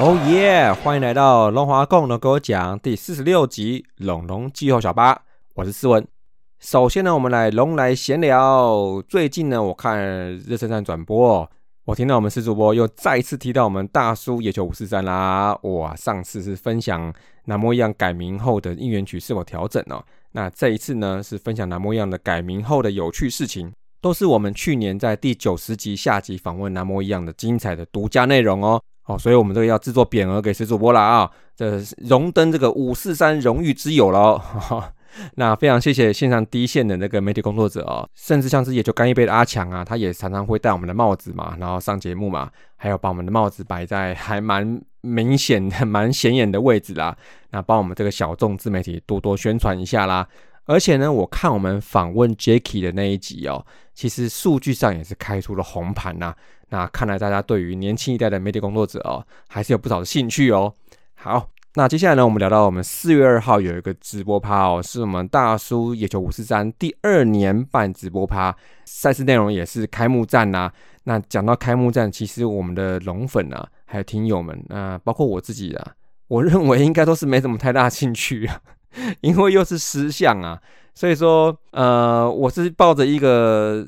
哦耶！欢迎来到龙华共的给我讲第四十六集《龙龙季后小八》，我是思文。首先呢，我们来龙来闲聊。最近呢，我看热身站转播，我听到我们四主播又再一次提到我们大叔野球五四三啦。哇，上次是分享南模一样改名后的应援曲是否调整哦。那这一次呢，是分享南模一样的改名后的有趣事情。都是我们去年在第九十集下集访问南模一样的精彩的独家内容哦。好，所以我们这个要制作匾额给石主播了啊，这荣登这个五四三荣誉之友了。那非常谢谢线上第一线的那个媒体工作者哦，甚至像是也就干一杯的阿强啊，他也常常会戴我们的帽子嘛，然后上节目嘛，还有把我们的帽子摆在还蛮明显的、蛮显眼的位置啦。那帮我们这个小众自媒体多多宣传一下啦。而且呢，我看我们访问 Jacky 的那一集哦，其实数据上也是开出了红盘呐。那看来大家对于年轻一代的媒体工作者哦，还是有不少的兴趣哦。好，那接下来呢，我们聊到我们四月二号有一个直播趴哦，是我们大叔野球五四三第二年办直播趴，赛事内容也是开幕战呐。那讲到开幕战，其实我们的龙粉啊，还有听友们啊，包括我自己啊，我认为应该都是没什么太大兴趣。因为又是失相啊，所以说，呃，我是抱着一个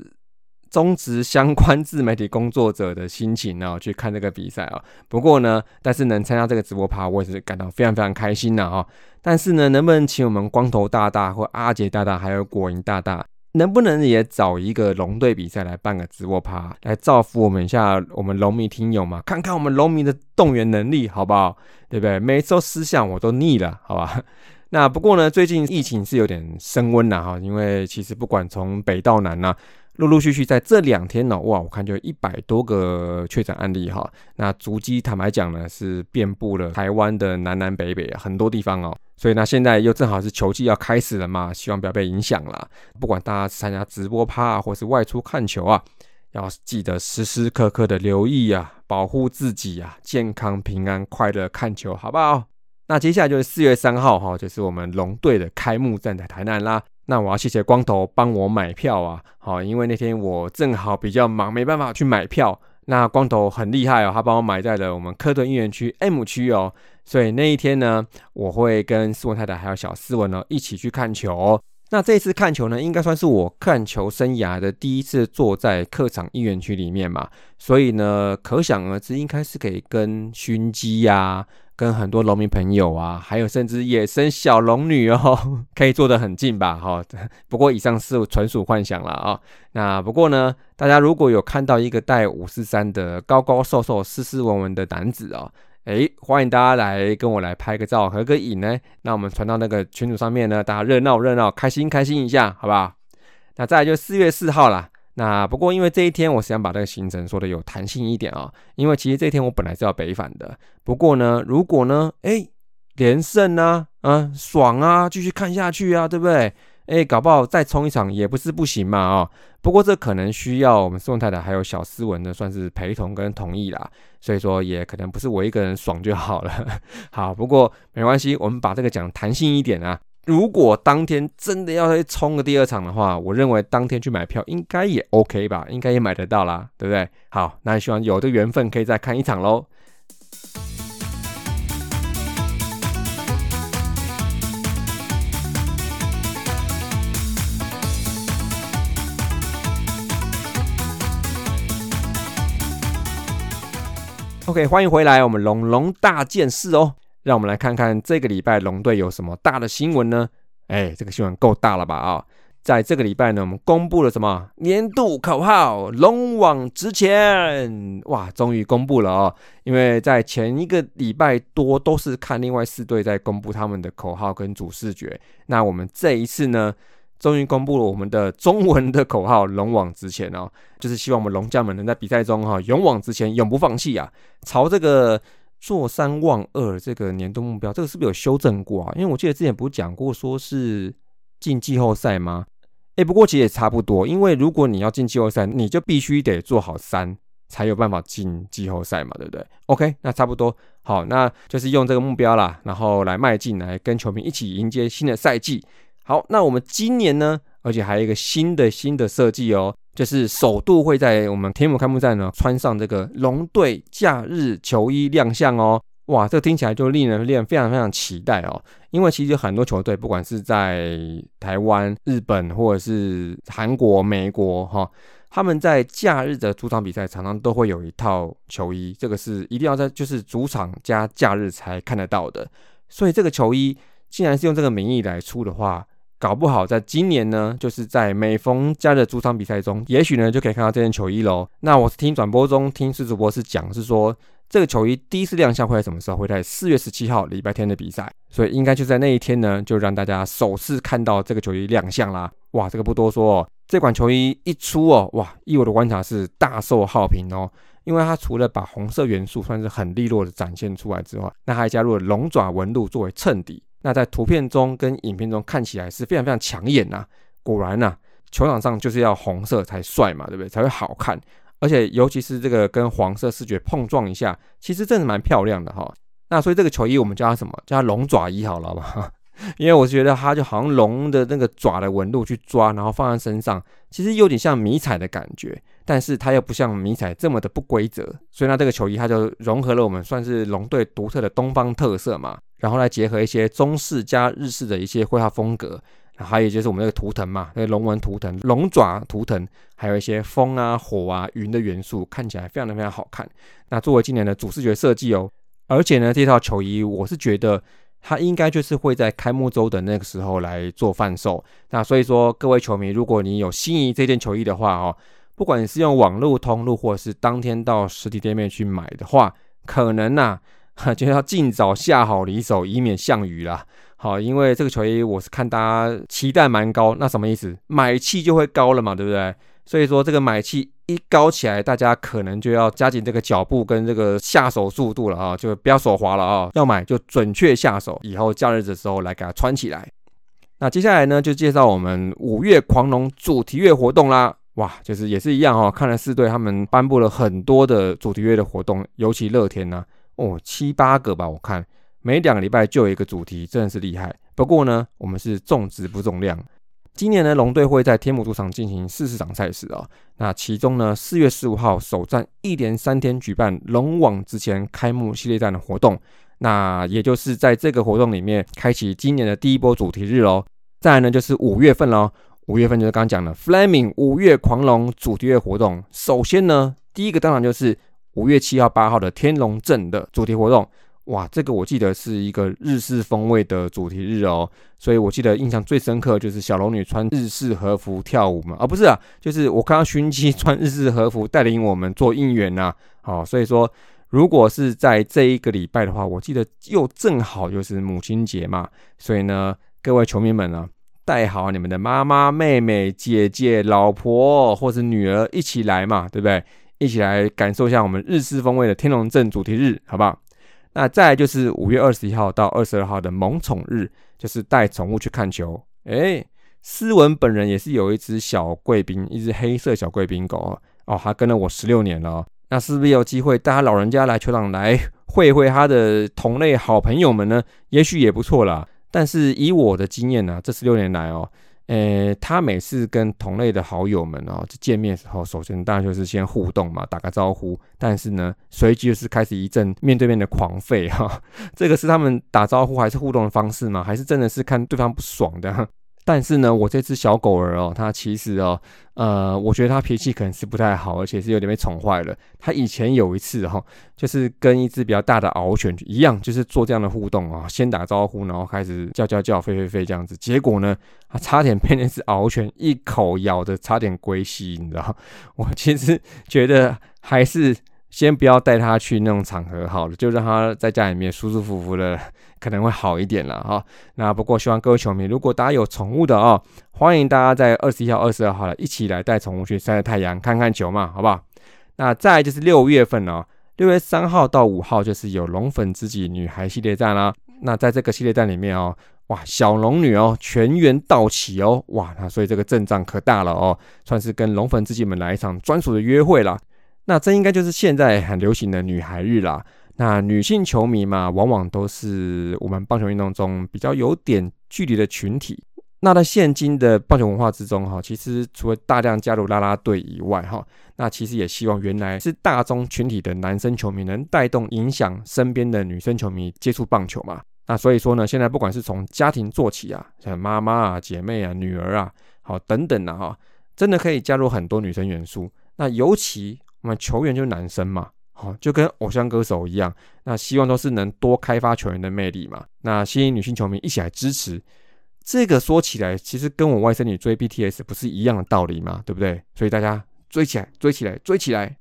中职相关 自媒体工作者的心情呢去看这个比赛啊。不过呢，但是能参加这个直播趴，我也是感到非常非常开心的哈。但是呢，能不能请我们光头大大或阿杰大大，还有果蝇大大，能不能也找一个龙队比赛来办个直播趴，来造福我们一下我们龙迷听友嘛？看看我们龙迷的动员能力好不好？对不对？每次都失相我都腻了，好吧？那不过呢，最近疫情是有点升温了哈，因为其实不管从北到南呢，陆陆续续在这两天呢，哇，我看就一百多个确诊案例哈。那足迹坦白讲呢，是遍布了台湾的南南北北很多地方哦。所以呢，现在又正好是球季要开始了嘛，希望不要被影响了。不管大家参加直播趴啊，或是外出看球啊，要记得时时刻刻的留意啊，保护自己啊，健康平安快乐看球，好不好？那接下来就是四月三号哈，就是我们龙队的开幕战在台南啦。那我要谢谢光头帮我买票啊，好，因为那天我正好比较忙，没办法去买票。那光头很厉害哦，他帮我买在了我们科顿应援区 M 区哦。所以那一天呢，我会跟斯文太太还有小斯文呢一起去看球。那这次看球呢，应该算是我看球生涯的第一次坐在客场应援区里面嘛。所以呢，可想而知，应该是可以跟熏鸡呀。跟很多农民朋友啊，还有甚至野生小龙女哦，可以坐得很近吧？哈，不过以上是纯属幻想了啊。那不过呢，大家如果有看到一个带五四三的高高瘦瘦、斯斯文文的男子哦，哎，欢迎大家来跟我来拍个照、合个影呢。那我们传到那个群组上面呢，大家热闹热闹、开心开心一下，好不好？那再来就四月四号啦。那不过，因为这一天我是想把这个行程说的有弹性一点啊，因为其实这一天我本来是要北返的。不过呢，如果呢，哎，连胜啊，啊，爽啊，继续看下去啊，对不对？哎，搞不好再冲一场也不是不行嘛啊。不过这可能需要我们宋太太还有小斯文的算是陪同跟同意啦，所以说也可能不是我一个人爽就好了。好，不过没关系，我们把这个讲弹性一点啊。如果当天真的要去冲个第二场的话，我认为当天去买票应该也 OK 吧，应该也买得到啦，对不对？好，那希望有的缘分可以再看一场喽。OK，欢迎回来，我们龙龙大件事哦。让我们来看看这个礼拜龙队有什么大的新闻呢？哎，这个新闻够大了吧？啊，在这个礼拜呢，我们公布了什么年度口号“龙往直前”哇，终于公布了哦！因为在前一个礼拜多都是看另外四队在公布他们的口号跟主视觉，那我们这一次呢，终于公布了我们的中文的口号“龙往直前”哦，就是希望我们龙将们能在比赛中哈勇往直前，永不放弃啊，朝这个。做三望二这个年度目标，这个是不是有修正过啊？因为我记得之前不是讲过说是进季后赛吗？哎，不过其实也差不多，因为如果你要进季后赛，你就必须得做好三，才有办法进季后赛嘛，对不对？OK，那差不多好，那就是用这个目标啦，然后来迈进，来跟球迷一起迎接新的赛季。好，那我们今年呢，而且还有一个新的新的设计哦。就是首度会在我们天母开幕战呢穿上这个龙队假日球衣亮相哦，哇，这个听起来就令人令人非常非常期待哦。因为其实很多球队，不管是在台湾、日本或者是韩国、美国哈，他们在假日的主场比赛常常都会有一套球衣，这个是一定要在就是主场加假日才看得到的。所以这个球衣既然是用这个名义来出的话，搞不好在今年呢，就是在每逢加的主场比赛中，也许呢就可以看到这件球衣喽。那我是听转播中听施主播是讲，是说这个球衣第一次亮相会在什么时候？会在四月十七号礼拜天的比赛，所以应该就在那一天呢，就让大家首次看到这个球衣亮相啦。哇，这个不多说，哦，这款球衣一出哦，哇，依我的观察是大受好评哦，因为它除了把红色元素算是很利落的展现出来之外，那还加入了龙爪纹路作为衬底。那在图片中跟影片中看起来是非常非常抢眼呐，果然呐，球场上就是要红色才帅嘛，对不对？才会好看，而且尤其是这个跟黄色视觉碰撞一下，其实真的蛮漂亮的哈。那所以这个球衣我们叫它什么？叫它龙爪衣好了吧？因为我觉得它就好像龙的那个爪的纹路去抓，然后放在身上，其实有点像迷彩的感觉，但是它又不像迷彩这么的不规则，所以呢，这个球衣它就融合了我们算是龙队独特的东方特色嘛。然后来结合一些中式加日式的一些绘画风格，还有就是我们那个图腾嘛，那个龙纹图腾、龙爪图腾，还有一些风啊、火啊、云的元素，看起来非常的非常好看。那作为今年的主视觉设计哦，而且呢，这套球衣我是觉得它应该就是会在开幕周的那个时候来做贩售。那所以说，各位球迷，如果你有心仪这件球衣的话哦，不管你是用网络通路或者是当天到实体店面去买的话，可能呐。就要尽早下好离手，以免项羽啦。好，因为这个球衣我是看大家期待蛮高，那什么意思？买气就会高了嘛，对不对？所以说这个买气一高起来，大家可能就要加紧这个脚步跟这个下手速度了啊，就不要手滑了啊。要买就准确下手，以后假日的时候来给它穿起来。那接下来呢，就介绍我们五月狂龙主题月活动啦。哇，就是也是一样哦，看了四队他们颁布了很多的主题月的活动，尤其乐天呢。哦，七八个吧，我看每两个礼拜就有一个主题，真的是厉害。不过呢，我们是重质不重量。今年呢，龙队会在天母主场进行四十场赛事啊。那其中呢，四月十五号首战一连三天举办龙网之前开幕系列战的活动，那也就是在这个活动里面开启今年的第一波主题日喽。再来呢，就是五月份喽，五月份就是刚刚讲的 Flaming 五月狂龙主题月活动。首先呢，第一个当然就是。五月七号、八号的天龙镇的主题活动，哇，这个我记得是一个日式风味的主题日哦，所以我记得印象最深刻就是小龙女穿日式和服跳舞嘛，啊，不是啊，就是我看到薰姬 穿日式和服带领我们做应援呐，好，所以说如果是在这一个礼拜的话，我记得又正好就是母亲节嘛，所以呢，各位球迷们呢，带好你们的妈妈、妹妹、姐姐、老婆或者女儿一起来嘛，对不对？一起来感受一下我们日式风味的天龙镇主题日，好不好？那再来就是五月二十一号到二十二号的萌宠日，就是带宠物去看球。哎，斯文本人也是有一只小贵宾，一只黑色小贵宾狗哦，他跟了我十六年了。那是不是有机会带他老人家来球场来会会他的同类好朋友们呢？也许也不错啦。但是以我的经验呢，这十六年来哦。诶，他每次跟同类的好友们哦见面的时候，首先当然就是先互动嘛，打个招呼。但是呢，随即就是开始一阵面对面的狂吠哈。这个是他们打招呼还是互动的方式吗？还是真的是看对方不爽的？但是呢，我这只小狗儿哦，它其实哦，呃，我觉得它脾气可能是不太好，而且是有点被宠坏了。它以前有一次哈，就是跟一只比较大的獒犬一样，就是做这样的互动啊，先打招呼，然后开始叫叫叫、飞飞飞这样子。结果呢，它差点被那只獒犬一口咬的，差点归西，你知道？我其实觉得还是。先不要带他去那种场合好了，就让他在家里面舒舒服服的，可能会好一点了哈。那不过希望各位球迷，如果大家有宠物的哦，欢迎大家在二十一号、二十二号了一起来带宠物去晒晒太阳、看看球嘛，好不好？那再就是六月份哦，六月三号到五号就是有龙粉知己女孩系列战啦。那在这个系列战里面哦，哇，小龙女哦全员到齐哦，哇，那所以这个阵仗可大了哦，算是跟龙粉知己们来一场专属的约会了。那这应该就是现在很流行的女孩日啦。那女性球迷嘛，往往都是我们棒球运动中比较有点距离的群体。那在现今的棒球文化之中，哈，其实除了大量加入啦啦队以外，哈，那其实也希望原来是大众群体的男生球迷能带动影响身边的女生球迷接触棒球嘛。那所以说呢，现在不管是从家庭做起啊，像妈妈啊、姐妹啊、女儿啊，好等等的哈，真的可以加入很多女生元素。那尤其我们球员就是男生嘛，好，就跟偶像歌手一样，那希望都是能多开发球员的魅力嘛，那吸引女性球迷一起来支持。这个说起来，其实跟我外甥女追 BTS 不是一样的道理嘛，对不对？所以大家追起来，追起来，追起来。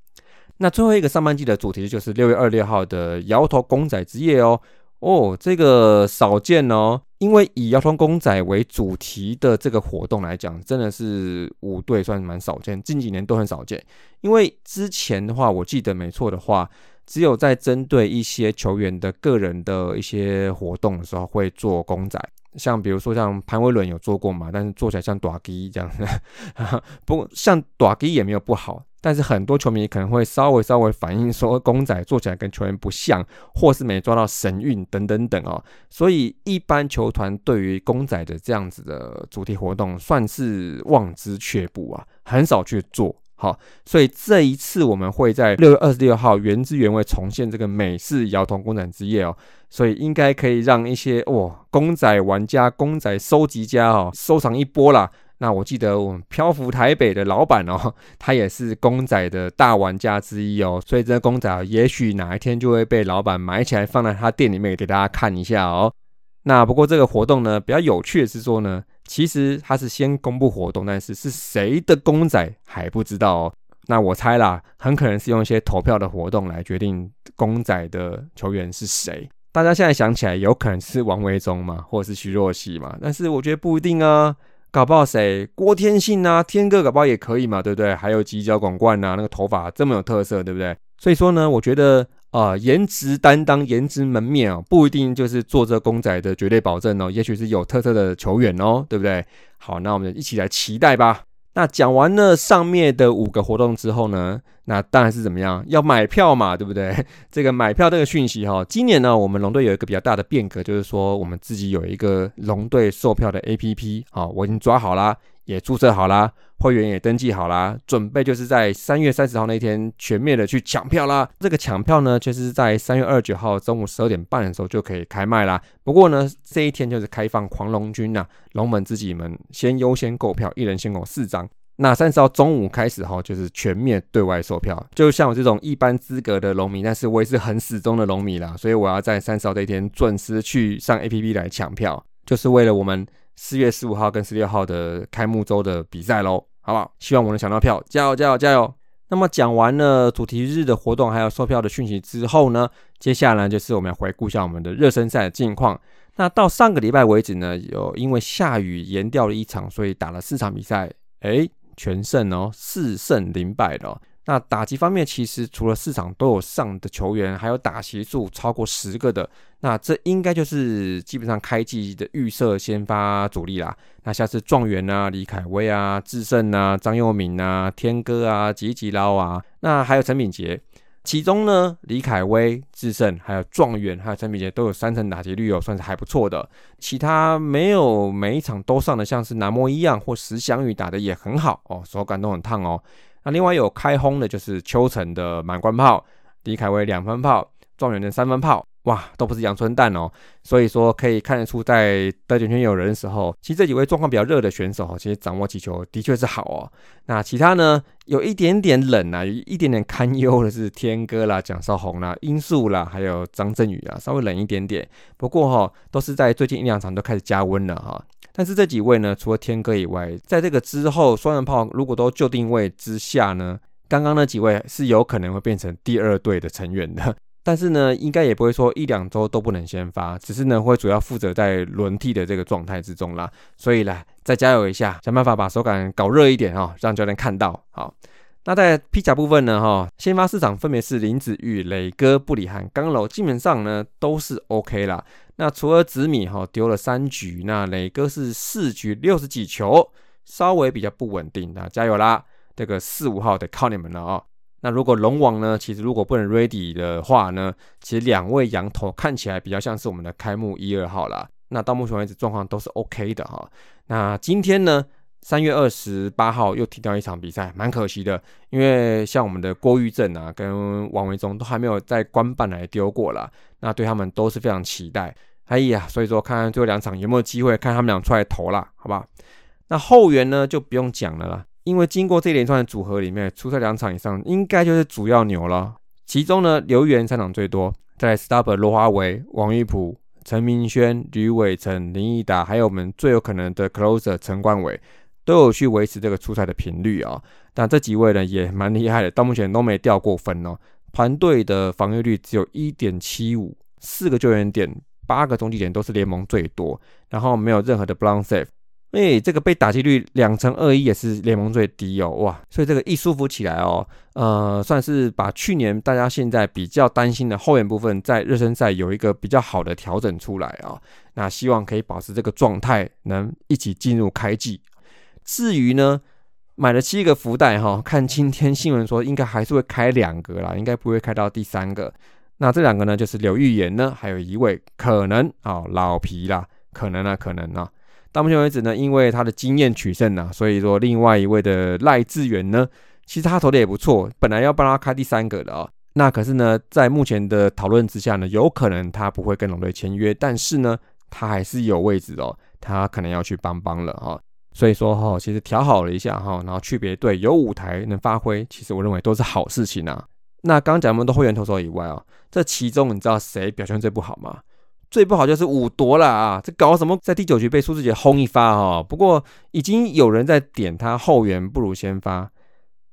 那最后一个上半季的主题就是六月二六号的摇头公仔之夜哦。哦，这个少见哦，因为以摇头公仔为主题的这个活动来讲，真的是五队算蛮少见，近几年都很少见。因为之前的话，我记得没错的话，只有在针对一些球员的个人的一些活动的时候会做公仔。像比如说像潘威伦有做过嘛，但是做起来像短鸡这样子，不像短鸡也没有不好，但是很多球迷可能会稍微稍微反映说公仔做起来跟球员不像，或是没抓到神韵等等等哦，所以一般球团对于公仔的这样子的主题活动算是望之却步啊，很少去做。好，所以这一次我们会在六月二十六号原汁原味重现这个美式摇头公仔之夜哦，所以应该可以让一些哇公仔玩家、公仔收集家哦收藏一波啦。那我记得我们漂浮台北的老板哦，他也是公仔的大玩家之一哦，所以这公仔也许哪一天就会被老板买起来放在他店里面给大家看一下哦。那不过这个活动呢，比较有趣的是说呢。其实他是先公布活动，但是是谁的公仔还不知道哦。那我猜啦，很可能是用一些投票的活动来决定公仔的球员是谁。大家现在想起来，有可能是王维忠嘛，或者是徐若曦嘛。但是我觉得不一定啊，搞不好谁郭天信啊，天哥搞不好也可以嘛，对不对？还有犄角广冠啊，那个头发这么有特色，对不对？所以说呢，我觉得。啊，颜值担当、颜值门面啊，不一定就是做这公仔的绝对保证哦，也许是有特色的球员哦，对不对？好，那我们就一起来期待吧。那讲完了上面的五个活动之后呢，那当然是怎么样？要买票嘛，对不对？这个买票这个讯息哈，今年呢，我们龙队有一个比较大的变革，就是说我们自己有一个龙队售票的 APP，好，我已经抓好啦。也注册好啦，会员也登记好啦，准备就是在三月三十号那天全面的去抢票啦。这个抢票呢，就是在三月二十九号中午十二点半的时候就可以开卖啦。不过呢，这一天就是开放狂龙军呐，龙门自己们先优先购票，一人先购四张。那三十号中午开始哈，就是全面对外售票。就像我这种一般资格的龙迷，但是我也是很死忠的龙迷啦，所以我要在三十号这一天准时去上 APP 来抢票，就是为了我们。四月十五号跟十六号的开幕周的比赛喽，好不好？希望我能抢到票，加油加油加油！那么讲完了主题日的活动还有售票的讯息之后呢，接下来就是我们要回顾一下我们的热身赛的近况。那到上个礼拜为止呢，有因为下雨延掉了一场，所以打了四场比赛，哎，全胜哦，四胜零败的。那打击方面，其实除了市场都有上的球员，还有打席数超过十个的，那这应该就是基本上开季的预设先发主力啦。那像是状元啊、李凯威啊、智胜啊、张佑敏啊、天哥啊、吉吉捞啊，那还有陈敏杰。其中呢，李凯威、智胜、还有状元、还有陈敏杰都有三成打击率哦，算是还不错的。其他没有每一场都上的，像是南摩一样或石祥宇打的也很好哦，手感都很烫哦。那另外有开轰的，就是邱晨的满贯炮，李凯威两分炮，状元的三分炮，哇，都不是阳春蛋哦。所以说可以看得出，在得点圈有人的时候，其实这几位状况比较热的选手，其实掌握击球的确是好哦。那其他呢，有一点点冷啊，有一点点堪忧的是天哥啦、蒋少红啦、殷素啦，还有张振宇啊，稍微冷一点点。不过哈，都是在最近一两场都开始加温了哈。但是这几位呢，除了天哥以外，在这个之后，双人炮如果都就定位之下呢，刚刚那几位是有可能会变成第二队的成员的。但是呢，应该也不会说一两周都不能先发，只是呢会主要负责在轮替的这个状态之中啦。所以来再加油一下，想办法把手感搞热一点哈，让教练看到。好，那在披甲部分呢，哈，先发市场分别是林子玉、磊哥、布里汉、刚柔，基本上呢都是 OK 啦。那除了紫米哈丢了三局，那磊哥是四局六十几球，稍微比较不稳定。那加油啦，这个四五号得靠你们了啊！那如果龙王呢，其实如果不能 ready 的话呢，其实两位羊头看起来比较像是我们的开幕一二号啦。那到目前为止状况都是 OK 的哈。那今天呢，三月二十八号又踢掉一场比赛，蛮可惜的，因为像我们的郭玉正啊跟王维忠都还没有在官办来丢过啦，那对他们都是非常期待。哎呀，所以说看看最后两场有没有机会看他们俩出来投啦，好吧？那后援呢就不用讲了啦，因为经过这一连串的组合里面，出赛两场以上应该就是主要牛了。其中呢，刘源三场最多，在 Stubber 罗华为、王玉普、陈明轩、吕伟成、林义达，还有我们最有可能的 Closer 陈冠伟，都有去维持这个出赛的频率啊。但这几位呢也蛮厉害的，到目前都没掉过分哦。团队的防御率只有一点七五，四个救援点。八个中继点都是联盟最多，然后没有任何的 blown safe，哎，这个被打击率两成二一也是联盟最低哦，哇，所以这个一舒服起来哦，呃，算是把去年大家现在比较担心的后援部分，在热身赛有一个比较好的调整出来啊，那希望可以保持这个状态，能一起进入开季。至于呢，买了七个福袋哈，看今天新闻说应该还是会开两个啦，应该不会开到第三个。那这两个呢，就是刘玉言呢，还有一位可能啊老皮啦，可能啊可能啊。到目前为止呢，因为他的经验取胜啊，所以说另外一位的赖志远呢，其实他投的也不错，本来要帮他开第三个的啊。那可是呢，在目前的讨论之下呢，有可能他不会跟龙队签约，但是呢，他还是有位置哦，他可能要去帮帮了哈。所以说哈，其实调好了一下哈，然后去别队有舞台能发挥，其实我认为都是好事情啊。那刚刚讲那么多会员投手以外啊。这其中你知道谁表现最不好吗？最不好就是五夺了啊！这搞什么，在第九局被苏志杰轰一发哈。不过已经有人在点他后援不如先发，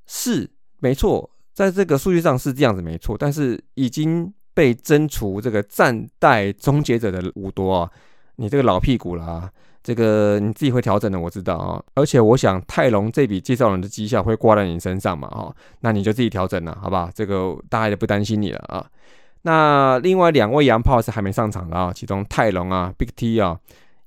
是没错，在这个数据上是这样子没错。但是已经被征除这个战代终结者的五夺啊，你这个老屁股了啊！这个你自己会调整的，我知道啊。而且我想泰隆这笔介绍人的绩效会挂在你身上嘛哈，那你就自己调整了，好吧？这个大家也不担心你了啊。那另外两位洋炮是还没上场的啊，其中泰隆啊、Big T 啊，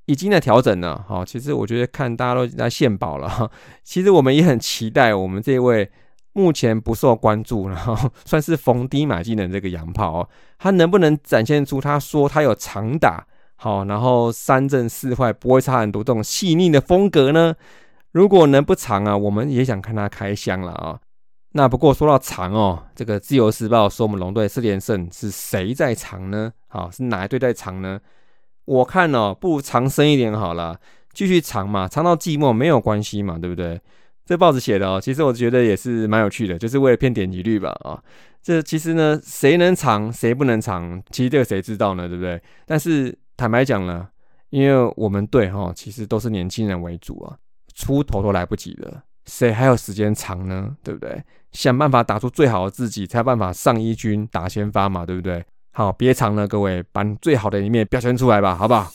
已经在调整了。好，其实我觉得看大家都在献宝了。其实我们也很期待我们这位目前不受关注，然后 算是逢低买进的这个洋炮哦，他能不能展现出他说他有长打好，然后三正四坏不会差很多这种细腻的风格呢？如果能不长啊，我们也想看他开箱了啊。那不过说到长哦，这个自由时报说我们龙队四连胜是谁在长呢？好，是哪一队在长呢？我看哦，不如长深一点好了，继续长嘛，长到寂寞没有关系嘛，对不对？这报纸写的哦，其实我觉得也是蛮有趣的，就是为了骗点击率吧啊。这其实呢，谁能长，谁不能长，其实这个谁知道呢？对不对？但是坦白讲呢，因为我们队哈，其实都是年轻人为主啊，出头都来不及了。谁还有时间长呢？对不对？想办法打出最好的自己，才有办法上一军打先发嘛，对不对？好，别藏了，各位，把最好的一面表现出来吧，好不好？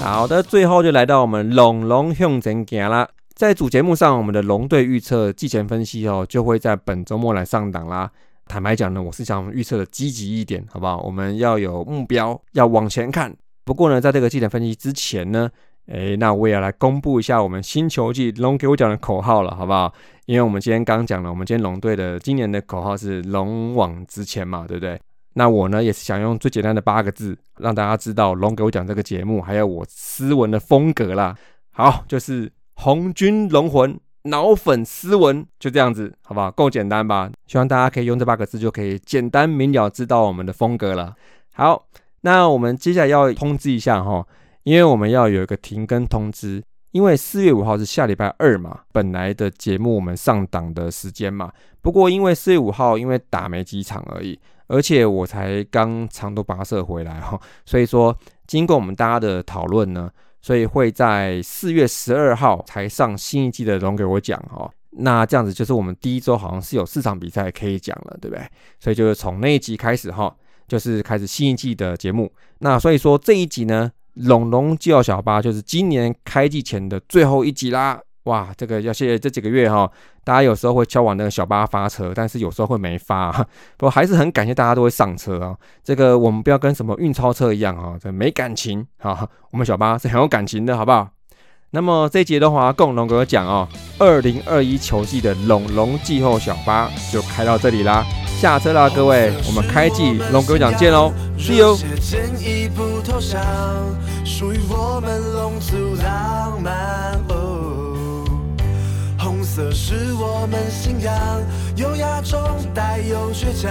好的，最后就来到我们龙龙向前行啦。在主节目上，我们的龙队预测季前分析哦，就会在本周末来上档啦。坦白讲呢，我是想预测的积极一点，好不好？我们要有目标，要往前看。不过呢，在这个季前分析之前呢，诶，那我也要来公布一下我们新球季龙给我讲的口号了，好不好？因为我们今天刚讲了，我们今天龙队的今年的口号是“龙往直前”嘛，对不对？那我呢，也是想用最简单的八个字，让大家知道龙给我讲这个节目，还有我斯文的风格啦。好，就是。红军龙魂脑粉斯文就这样子，好不好？够简单吧？希望大家可以用这八个字就可以简单明了知道我们的风格了。好，那我们接下来要通知一下哈，因为我们要有一个停更通知，因为四月五号是下礼拜二嘛，本来的节目我们上档的时间嘛。不过因为四月五号因为打没几场而已，而且我才刚长途跋涉回来哈，所以说经过我们大家的讨论呢。所以会在四月十二号才上新一季的龙给我讲哦，那这样子就是我们第一周好像是有四场比赛可以讲了，对不对？所以就是从那一集开始哈，就是开始新一季的节目。那所以说这一集呢，龙龙叫小巴就是今年开季前的最后一集啦。哇，这个要谢谢这几个月哈，大家有时候会敲往那个小巴发车，但是有时候会没发，不过还是很感谢大家都会上车啊。这个我们不要跟什么运钞车一样啊，这没感情哈，我们小巴是很有感情的，好不好？那么这一节的话，共龙哥讲哦，二零二一球季的龙龙季后小巴就开到这里啦，下车啦，各位，我们开季龙哥讲见喽，See you。色是我们信仰，优雅中带有倔强，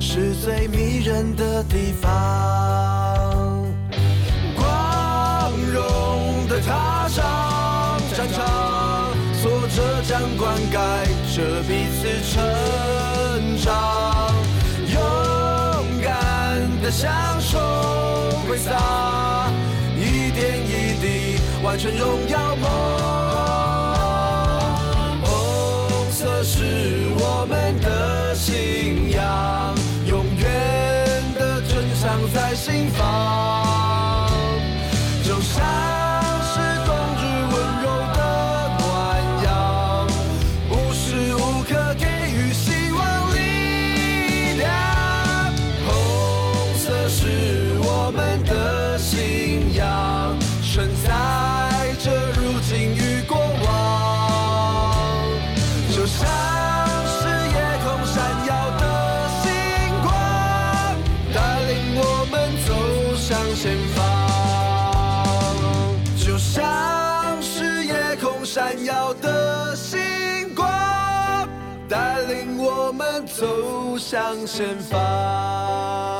是最迷人的地方。光荣的踏上战场，挫折将灌溉着彼此成长，勇敢的享受挥洒，一点一滴完成荣耀梦。是我们的信仰，永远的真相在走向前方。